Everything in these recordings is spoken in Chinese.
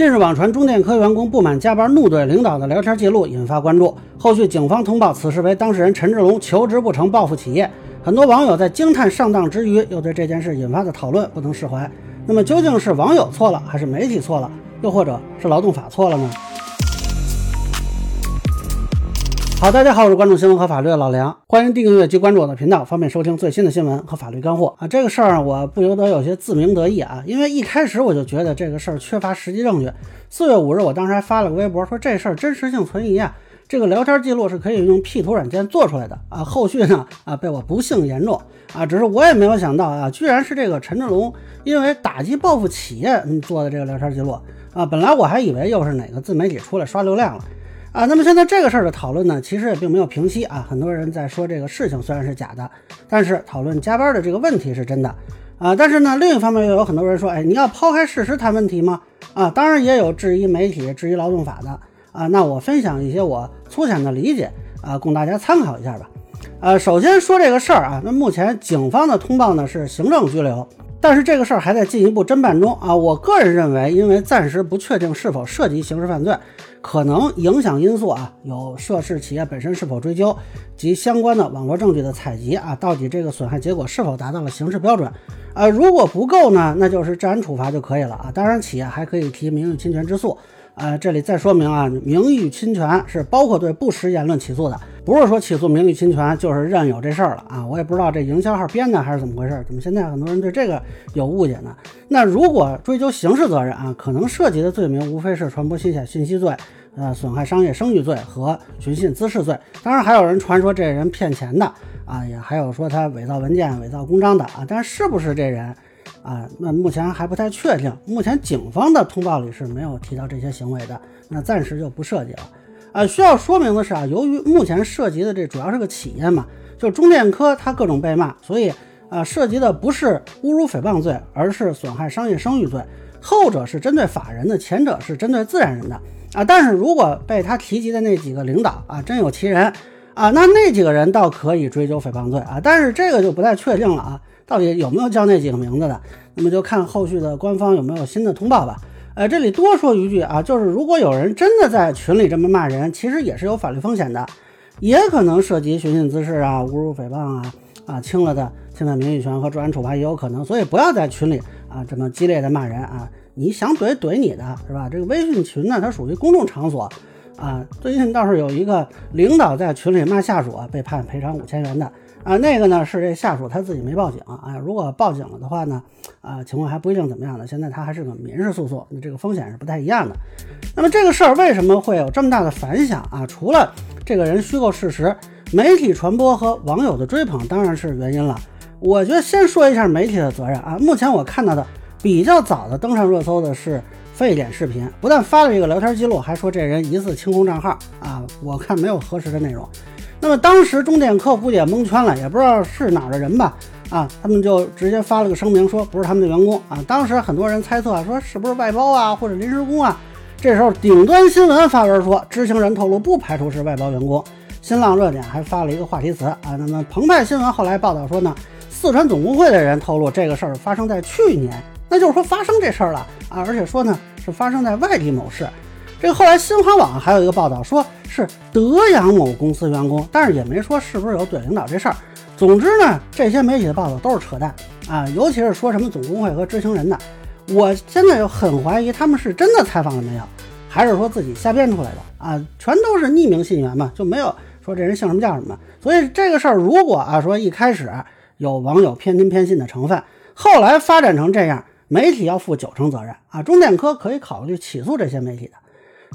近日网传中电科员工不满加班怒怼领导的聊天记录引发关注，后续警方通报此事为当事人陈志龙求职不成报复企业。很多网友在惊叹上当之余，又对这件事引发的讨论不能释怀。那么究竟是网友错了，还是媒体错了，又或者是劳动法错了呢？好，大家好，我是关注新闻和法律的老梁，欢迎订阅及关注我的频道，方便收听最新的新闻和法律干货啊。这个事儿我不由得有些自鸣得意啊，因为一开始我就觉得这个事儿缺乏实际证据。四月五日，我当时还发了个微博说这事儿真实性存疑啊，这个聊天记录是可以用 P 图软件做出来的啊。后续呢啊被我不幸言中啊，只是我也没有想到啊，居然是这个陈志龙因为打击报复企业做的这个聊天记录啊。本来我还以为又是哪个自媒体出来刷流量了。啊，那么现在这个事儿的讨论呢，其实也并没有平息啊。很多人在说这个事情虽然是假的，但是讨论加班的这个问题是真的啊。但是呢，另一方面又有很多人说，哎，你要抛开事实谈问题吗？啊，当然也有质疑媒体、质疑劳动法的啊。那我分享一些我粗浅的理解啊，供大家参考一下吧。呃，首先说这个事儿啊，那目前警方的通报呢是行政拘留。但是这个事儿还在进一步侦办中啊！我个人认为，因为暂时不确定是否涉及刑事犯罪，可能影响因素啊有涉事企业本身是否追究及相关的网络证据的采集啊，到底这个损害结果是否达到了刑事标准？呃，如果不够呢，那就是治安处罚就可以了啊！当然，企业还可以提名誉侵权之诉。呃，这里再说明啊，名誉侵权是包括对不实言论起诉的，不是说起诉名誉侵权就是任有这事儿了啊！我也不知道这营销号编的还是怎么回事，怎么现在很多人对这个有误解呢？那如果追究刑事责任啊，可能涉及的罪名无非是传播虚假信息罪、呃损害商业声誉罪和寻衅滋事罪。当然还有人传说这人骗钱的啊，也还有说他伪造文件、伪造公章的啊，但是不是这人？啊，那目前还不太确定。目前警方的通报里是没有提到这些行为的，那暂时就不涉及了。啊，需要说明的是啊，由于目前涉及的这主要是个企业嘛，就中电科它各种被骂，所以啊，涉及的不是侮辱诽谤罪，而是损害商业声誉罪。后者是针对法人的，前者是针对自然人的。啊，但是如果被他提及的那几个领导啊，真有其人啊，那那几个人倒可以追究诽谤罪啊，但是这个就不太确定了啊。到底有没有叫那几个名字的？那么就看后续的官方有没有新的通报吧。呃，这里多说一句啊，就是如果有人真的在群里这么骂人，其实也是有法律风险的，也可能涉及寻衅滋事啊、侮辱诽谤啊、啊轻了的侵犯名誉权和治安处罚也有可能。所以不要在群里啊这么激烈的骂人啊，你想怼怼你的是吧？这个微信群呢，它属于公众场所啊。最近倒是有一个领导在群里骂下属啊，被判赔偿五千元的。啊，那个呢是这下属他自己没报警啊，如果报警了的话呢，啊情况还不一定怎么样呢。现在他还是个民事诉讼，那这个风险是不太一样的。那么这个事儿为什么会有这么大的反响啊？除了这个人虚构事实，媒体传播和网友的追捧当然是原因了。我觉得先说一下媒体的责任啊。目前我看到的比较早的登上热搜的是沸点视频，不但发了这个聊天记录，还说这人疑似清空账号啊。我看没有核实的内容。那么当时中电科估计也蒙圈了，也不知道是哪儿的人吧，啊，他们就直接发了个声明，说不是他们的员工啊。当时很多人猜测说是不是外包啊，或者临时工啊。这时候顶端新闻发文说，知情人透露不排除是外包员工。新浪热点还发了一个话题词啊。那么澎湃新闻后来报道说呢，四川总工会的人透露这个事儿发生在去年，那就是说发生这事儿了啊，而且说呢是发生在外地某市。这后来新华网还有一个报道，说是德阳某公司员工，但是也没说是不是有怼领导这事儿。总之呢，这些媒体的报道都是扯淡啊，尤其是说什么总工会和知情人的，我现在就很怀疑他们是真的采访了没有，还是说自己瞎编出来的啊？全都是匿名信源嘛，就没有说这人姓什么叫什么。所以这个事儿如果啊说一开始有网友偏听偏信的成分，后来发展成这样，媒体要负九成责任啊。中电科可以考虑起诉这些媒体的。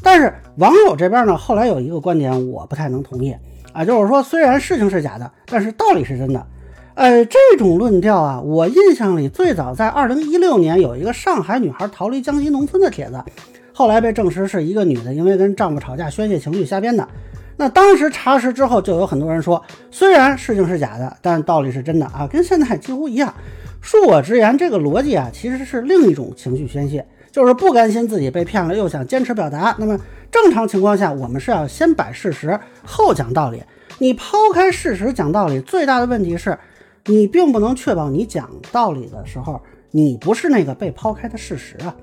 但是网友这边呢，后来有一个观点我不太能同意啊，就是说虽然事情是假的，但是道理是真的。呃，这种论调啊，我印象里最早在二零一六年有一个上海女孩逃离江西农村的帖子，后来被证实是一个女的因为跟丈夫吵架宣泄情绪瞎编的。那当时查实之后，就有很多人说，虽然事情是假的，但道理是真的啊，跟现在几乎一样。恕我直言，这个逻辑啊，其实是另一种情绪宣泄。就是不甘心自己被骗了，又想坚持表达。那么正常情况下，我们是要先摆事实，后讲道理。你抛开事实讲道理，最大的问题是，你并不能确保你讲道理的时候，你不是那个被抛开的事实啊。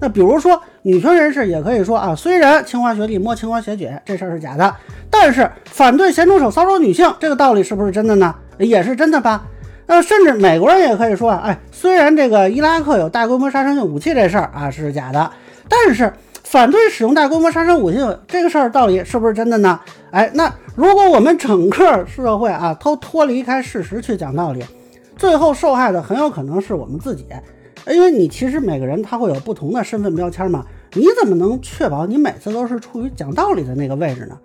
那比如说女权人士也可以说啊，虽然清华学历摸清华学姐这事儿是假的，但是反对咸猪手骚扰女性这个道理是不是真的呢？也是真的吧？那甚至美国人也可以说啊，哎，虽然这个伊拉克有大规模杀伤性武器这事儿啊是假的，但是反对使用大规模杀伤武器这个事儿道理是不是真的呢？哎，那如果我们整个社会啊都脱离开事实去讲道理，最后受害的很有可能是我们自己，因为你其实每个人他会有不同的身份标签嘛，你怎么能确保你每次都是处于讲道理的那个位置呢？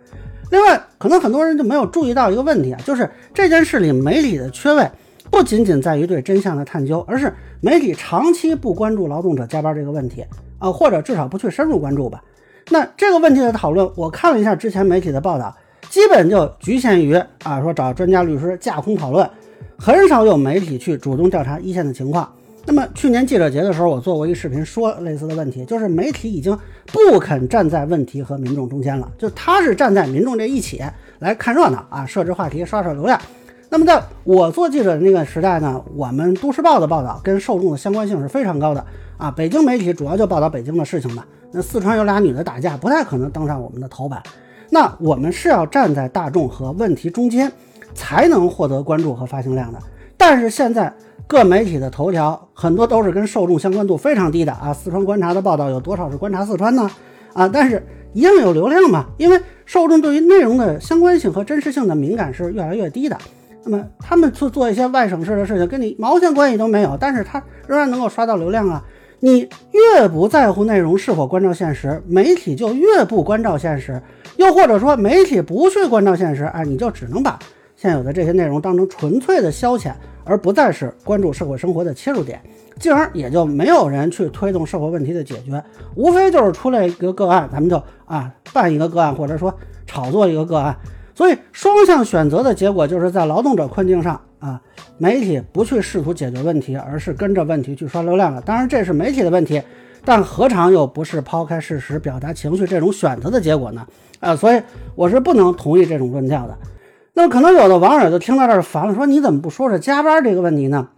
另外，可能很多人就没有注意到一个问题啊，就是这件事里媒体的缺位。不仅仅在于对真相的探究，而是媒体长期不关注劳动者加班这个问题啊，或者至少不去深入关注吧。那这个问题的讨论，我看了一下之前媒体的报道，基本就局限于啊说找专家律师架空讨论，很少有媒体去主动调查一线的情况。那么去年记者节的时候，我做过一个视频说类似的问题，就是媒体已经不肯站在问题和民众中间了，就他是站在民众这一起来看热闹啊，设置话题刷刷流量。那么，在我做记者的那个时代呢，我们都市报的报道跟受众的相关性是非常高的啊。北京媒体主要就报道北京的事情嘛。那四川有俩女的打架，不太可能登上我们的头版。那我们是要站在大众和问题中间，才能获得关注和发行量的。但是现在各媒体的头条很多都是跟受众相关度非常低的啊。四川观察的报道有多少是观察四川呢？啊，但是一样有流量嘛，因为受众对于内容的相关性和真实性的敏感是越来越低的。那么他们去做一些外省市的事情，跟你毛线关系都没有，但是他仍然能够刷到流量啊！你越不在乎内容是否关照现实，媒体就越不关照现实；又或者说媒体不去关照现实，哎，你就只能把现有的这些内容当成纯粹的消遣，而不再是关注社会生活的切入点，进而也就没有人去推动社会问题的解决，无非就是出来一个个案，咱们就啊办一个个案，或者说炒作一个个案。所以双向选择的结果就是在劳动者困境上啊，媒体不去试图解决问题，而是跟着问题去刷流量了。当然这是媒体的问题，但何尝又不是抛开事实、表达情绪这种选择的结果呢？啊，所以我是不能同意这种论调的。那可能有的网友就听到这儿烦了，说你怎么不说说加班这个问题呢？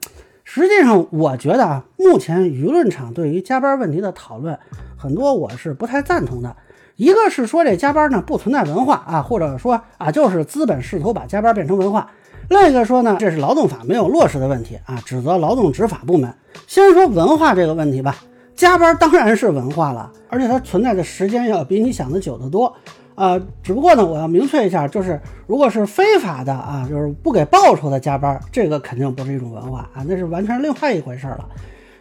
实际上，我觉得啊，目前舆论场对于加班问题的讨论，很多我是不太赞同的。一个是说这加班呢不存在文化啊，或者说啊就是资本试图把加班变成文化；另一个说呢这是劳动法没有落实的问题啊，指责劳动执法部门。先说文化这个问题吧，加班当然是文化了，而且它存在的时间要比你想的久得多啊。只不过呢，我要明确一下，就是如果是非法的啊，就是不给报酬的加班，这个肯定不是一种文化啊，那是完全另外一回事了。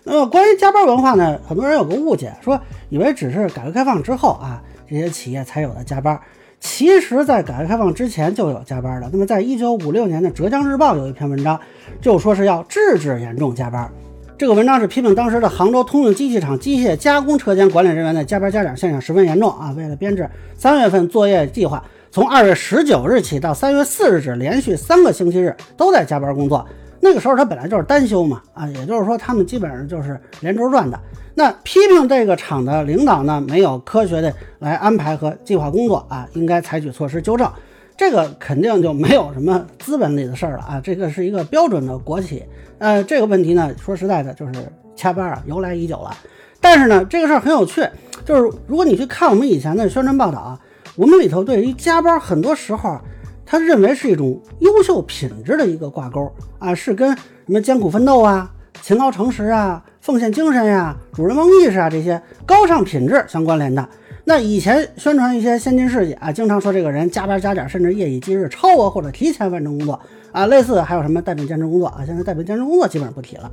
那么关于加班文化呢，很多人有个误解，说以为只是改革开放之后啊。这些企业才有的加班，其实，在改革开放之前就有加班的。那么，在一九五六年的《浙江日报》有一篇文章，就说是要制止严重加班。这个文章是批评当时的杭州通用机器厂机械加工车间管理人员的加班加点现象十分严重啊！为了编制三月份作业计划，从二月十九日起到三月四日止，连续三个星期日都在加班工作。那个时候他本来就是单休嘛，啊，也就是说他们基本上就是连轴转的。那批评这个厂的领导呢，没有科学的来安排和计划工作啊，应该采取措施纠正。这个肯定就没有什么资本里的事儿了啊，这个是一个标准的国企。呃，这个问题呢，说实在的，就是加班啊，由来已久了。但是呢，这个事儿很有趣，就是如果你去看我们以前的宣传报道啊，我们里头对于加班，很多时候。他认为是一种优秀品质的一个挂钩啊，是跟什么艰苦奋斗啊、勤劳诚实啊、奉献精神呀、主人翁意识啊这些高尚品质相关联的。那以前宣传一些先进事迹啊，经常说这个人加班加点，甚至夜以继日、超额或者提前完成工作啊，类似还有什么带病兼职工作啊，现在带病兼职工作基本上不提了。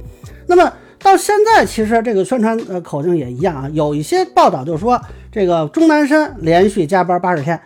那么到现在，其实这个宣传呃口径也一样啊，有一些报道就说这个钟南山连续加班八十天。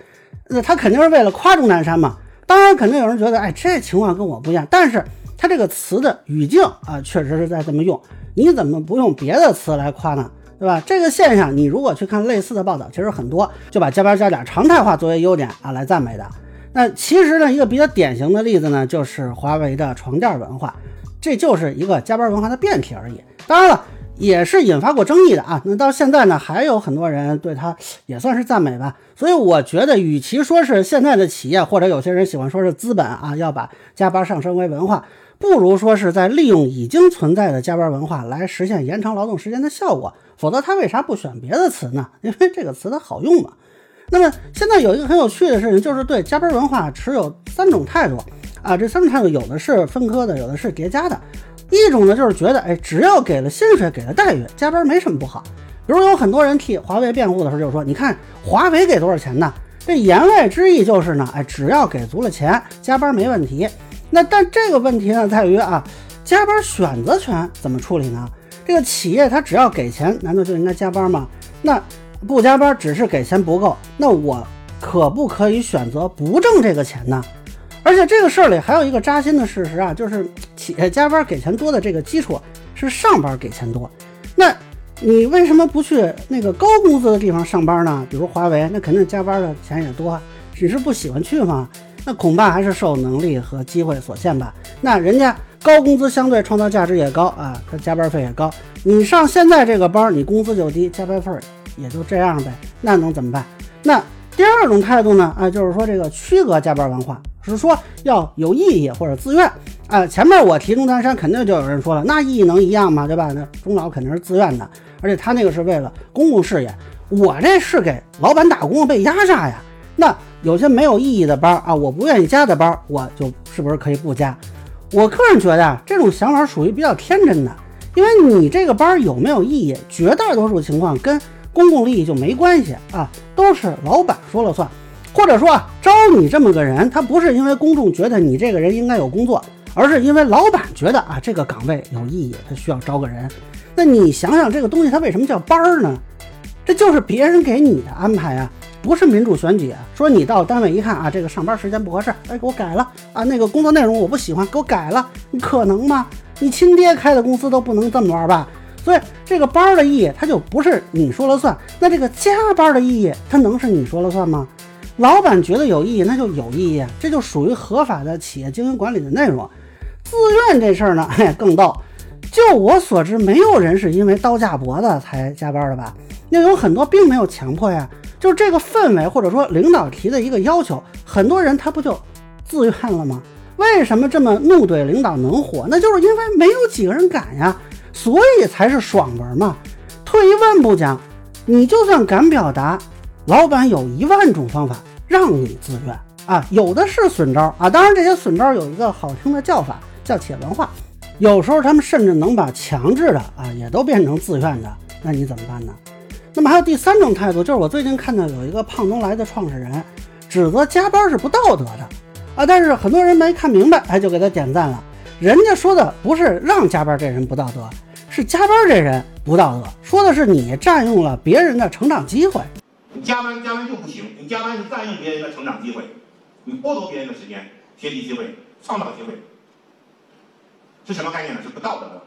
那他肯定是为了夸钟南山嘛？当然，肯定有人觉得，哎，这情况跟我不一样。但是他这个词的语境啊，确实是在这么用。你怎么不用别的词来夸呢？对吧？这个现象，你如果去看类似的报道，其实很多就把加班加点常态化作为优点啊来赞美的。那其实呢，一个比较典型的例子呢，就是华为的床垫文化，这就是一个加班文化的变体而已。当然了。也是引发过争议的啊。那到现在呢，还有很多人对他 也算是赞美吧。所以我觉得，与其说是现在的企业，或者有些人喜欢说是资本啊，要把加班上升为文化，不如说是在利用已经存在的加班文化来实现延长劳动时间的效果。否则他为啥不选别的词呢？因为这个词它好用嘛。那么现在有一个很有趣的事情，就是对加班文化持有三种态度啊。这三种态度有的是分科的，有的是叠加的。一种呢就是觉得，哎，只要给了薪水，给了待遇，加班没什么不好。比如有很多人替华为辩护的时候就说，你看华为给多少钱呢？这言外之意就是呢，哎，只要给足了钱，加班没问题。那但这个问题呢在于啊，加班选择权怎么处理呢？这个企业他只要给钱，难道就应该加班吗？那不加班只是给钱不够，那我可不可以选择不挣这个钱呢？而且这个事儿里还有一个扎心的事实啊，就是企业加班给钱多的这个基础是上班给钱多。那你为什么不去那个高工资的地方上班呢？比如华为，那肯定加班的钱也多，只是不喜欢去吗？那恐怕还是受能力和机会所限吧。那人家高工资相对创造价值也高啊，他加班费也高。你上现在这个班，你工资就低，加班费也就这样呗。那能怎么办？那第二种态度呢？啊，就是说这个区隔加班文化，是说要有意义或者自愿啊。前面我提钟南山，肯定就有人说了，那意义能一样吗？对吧？那钟老肯定是自愿的，而且他那个是为了公共事业，我这是给老板打工被压榨呀。那有些没有意义的班啊，我不愿意加的班，我就是不是可以不加？我个人觉得啊，这种想法属于比较天真的，因为你这个班有没有意义，绝大多数情况跟公共利益就没关系啊，都是老板说了算，或者说啊，招你这么个人，他不是因为公众觉得你这个人应该有工作，而是因为老板觉得啊这个岗位有意义，他需要招个人。那你想想这个东西，它为什么叫班儿呢？这就是别人给你的安排啊。不是民主选举，说你到单位一看啊，这个上班时间不合适，哎，给我改了啊，那个工作内容我不喜欢，给我改了，你可能吗？你亲爹开的公司都不能这么玩吧？所以这个班的意义，它就不是你说了算。那这个加班的意义，它能是你说了算吗？老板觉得有意义，那就有意义，这就属于合法的企业经营管理的内容。自愿这事儿呢，哎，更逗。就我所知，没有人是因为刀架脖子才加班的吧？那有很多并没有强迫呀。就是这个氛围，或者说领导提的一个要求，很多人他不就自愿了吗？为什么这么怒怼领导能火？那就是因为没有几个人敢呀，所以才是爽文嘛。退一万步讲，你就算敢表达，老板有一万种方法让你自愿啊，有的是损招啊。当然，这些损招有一个好听的叫法，叫企业文化。有时候他们甚至能把强制的啊，也都变成自愿的。那你怎么办呢？那么还有第三种态度，就是我最近看到有一个胖东来的创始人指责加班是不道德的啊，但是很多人没看明白，哎，就给他点赞了。人家说的不是让加班这人不道德，是加班这人不道德，说的是你占用了别人的成长机会。你加班加班就不行，你加班是占用别人的成长机会，你剥夺别人的时间、学习机会、创造机会，是什么概念呢？是不道德的。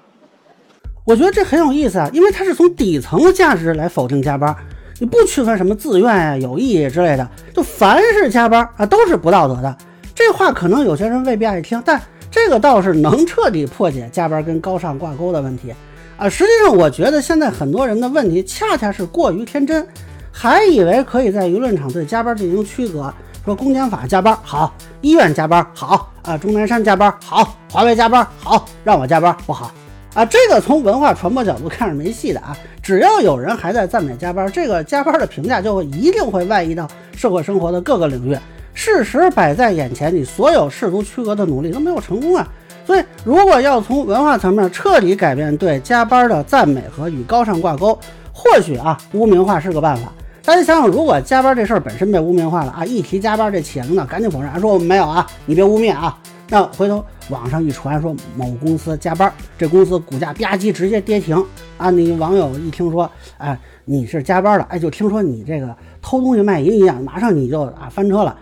我觉得这很有意思啊，因为它是从底层的价值来否定加班，你不区分什么自愿啊、有意义之类的，就凡是加班啊都是不道德的。这话可能有些人未必爱听，但这个倒是能彻底破解加班跟高尚挂钩的问题啊。实际上，我觉得现在很多人的问题恰恰是过于天真，还以为可以在舆论场对加班进行区隔，说公检法加班好，医院加班好啊，钟南山加班好，华为加班好，让我加班不好。啊，这个从文化传播角度看是没戏的啊！只要有人还在赞美加班，这个加班的评价就会一定会外溢到社会生活的各个领域。事实摆在眼前，你所有试图区隔的努力都没有成功啊！所以，如果要从文化层面彻底改变对加班的赞美和与高尚挂钩，或许啊，污名化是个办法。大家想想，如果加班这事儿本身被污名化了啊，一提加班，这企业领导赶紧否认，说我们没有啊，你别污蔑啊。那回头网上一传说某公司加班，这公司股价吧唧直接跌停啊！你网友一听说，哎，你是加班的，哎，就听说你这个偷东西卖淫一样，马上你就啊翻车了，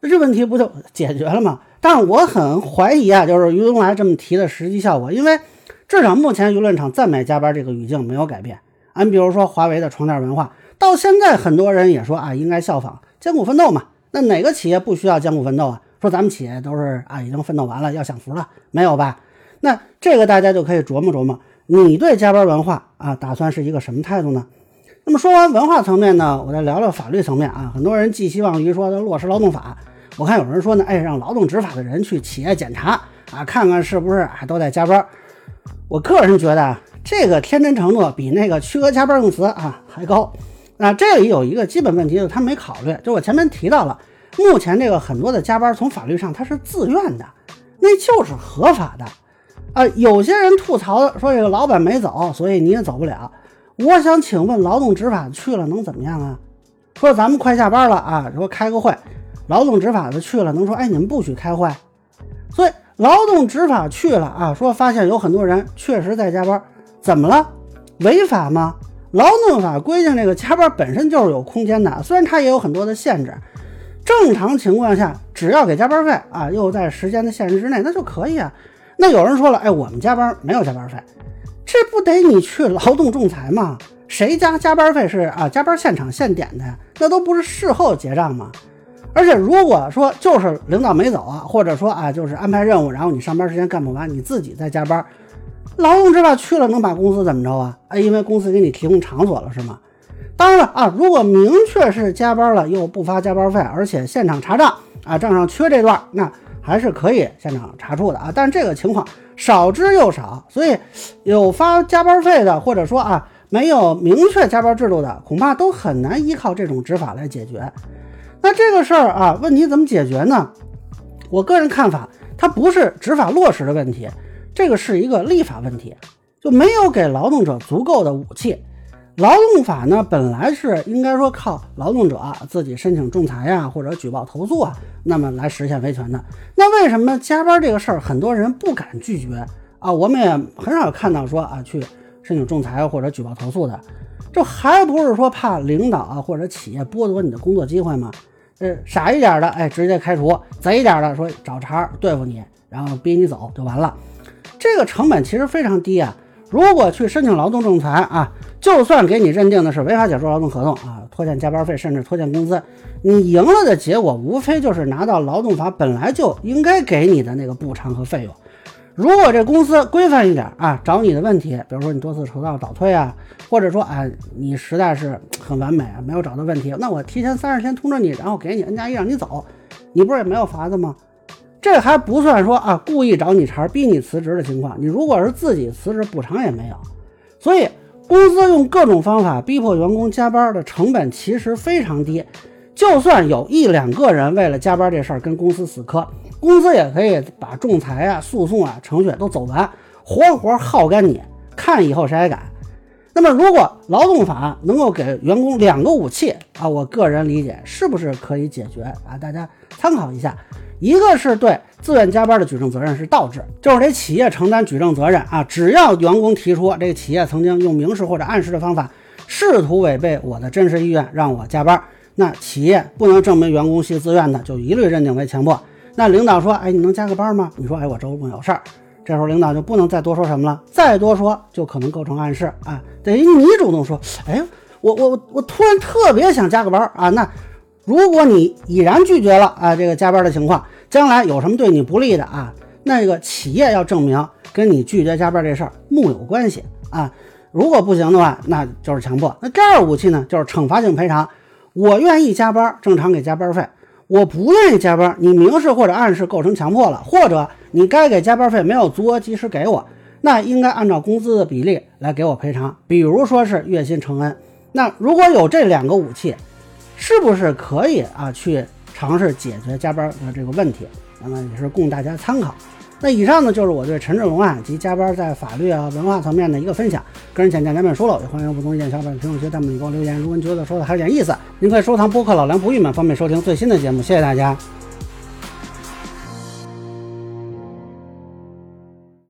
那这问题不就解决了吗？但我很怀疑啊，就是于东来这么提的实际效果，因为至少目前舆论场赞美加班这个语境没有改变。俺比如说华为的床垫文化，到现在很多人也说啊，应该效仿艰苦奋斗嘛。那哪个企业不需要艰苦奋斗啊？说咱们企业都是啊，已经奋斗完了，要享福了，没有吧？那这个大家就可以琢磨琢磨，你对加班文化啊，打算是一个什么态度呢？那么说完文化层面呢，我再聊聊法律层面啊。很多人寄希望于说落实劳动法，我看有人说呢，哎，让劳动执法的人去企业检查啊，看看是不是还都在加班。我个人觉得这个天真程度比那个区额加班用词啊还高。那这里有一个基本问题，就是他没考虑，就我前面提到了，目前这个很多的加班从法律上它是自愿的，那就是合法的。啊，有些人吐槽说这个老板没走，所以你也走不了。我想请问，劳动执法去了能怎么样啊？说咱们快下班了啊，说开个会，劳动执法的去了能说，哎，你们不许开会。所以劳动执法去了啊，说发现有很多人确实在加班，怎么了？违法吗？劳动法规定这个加班本身就是有空间的，虽然它也有很多的限制。正常情况下，只要给加班费啊，又在时间的限制之内，那就可以啊。那有人说了，哎，我们加班没有加班费，这不得你去劳动仲裁吗？谁家加班费是啊？加班现场现点的呀，那都不是事后结账吗？而且如果说就是领导没走啊，或者说啊就是安排任务，然后你上班时间干不完，你自己在加班，劳动执法去了能把公司怎么着啊？哎，因为公司给你提供场所了是吗？当然了啊，如果明确是加班了又不发加班费，而且现场查账啊，账上缺这段，那。还是可以现场查处的啊，但是这个情况少之又少，所以有发加班费的，或者说啊没有明确加班制度的，恐怕都很难依靠这种执法来解决。那这个事儿啊，问题怎么解决呢？我个人看法，它不是执法落实的问题，这个是一个立法问题，就没有给劳动者足够的武器。劳动法呢，本来是应该说靠劳动者自己申请仲裁呀，或者举报投诉啊，那么来实现维权的。那为什么加班这个事儿，很多人不敢拒绝啊？我们也很少看到说啊去申请仲裁或者举报投诉的，这还不是说怕领导啊或者企业剥夺你的工作机会吗？呃，傻一点的，哎，直接开除；贼一点的，说找茬对付你，然后逼你走就完了。这个成本其实非常低啊。如果去申请劳动仲裁啊。就算给你认定的是违法解除劳动合同啊，拖欠加班费，甚至拖欠工资，你赢了的结果无非就是拿到劳动法本来就应该给你的那个补偿和费用。如果这公司规范一点啊，找你的问题，比如说你多次迟到倒退啊，或者说啊你实在是很完美啊，没有找到问题，那我提前三十天通知你，然后给你 N 加一让你走，你不是也没有法子吗？这还不算说啊故意找你茬逼你辞职的情况，你如果是自己辞职，补偿也没有，所以。公司用各种方法逼迫员工加班的成本其实非常低，就算有一两个人为了加班这事儿跟公司死磕，公司也可以把仲裁啊、诉讼啊程序都走完，活活耗干你，看以后谁还敢。那么，如果劳动法能够给员工两个武器啊，我个人理解是不是可以解决啊？大家参考一下。一个是对自愿加班的举证责任是倒置，就是得企业承担举证责任啊。只要员工提出这个企业曾经用明示或者暗示的方法，试图违背我的真实意愿让我加班，那企业不能证明员工系自愿的，就一律认定为强迫。那领导说，哎，你能加个班吗？你说，哎，我周末有事儿，这时候领导就不能再多说什么了，再多说就可能构成暗示啊。等于你主动说，哎，我我我突然特别想加个班啊，那。如果你已然拒绝了啊，这个加班的情况，将来有什么对你不利的啊？那个企业要证明跟你拒绝加班这事儿木有关系啊。如果不行的话，那就是强迫。那第二武器呢，就是惩罚性赔偿。我愿意加班，正常给加班费；我不愿意加班，你明示或者暗示构成强迫了，或者你该给加班费没有足额及时给我，那应该按照工资的比例来给我赔偿，比如说是月薪乘 N。那如果有这两个武器。是不是可以啊？去尝试解决加班的这个问题，那么也是供大家参考。那以上呢，就是我对陈志龙案及加班在法律啊、文化层面的一个分享。个人浅见难免说了，也欢迎不同意见小伙伴评论区弹幕里给我留言。如果您觉得说的还有点意思，您可以收藏播客老梁不郁闷，方便收听最新的节目。谢谢大家。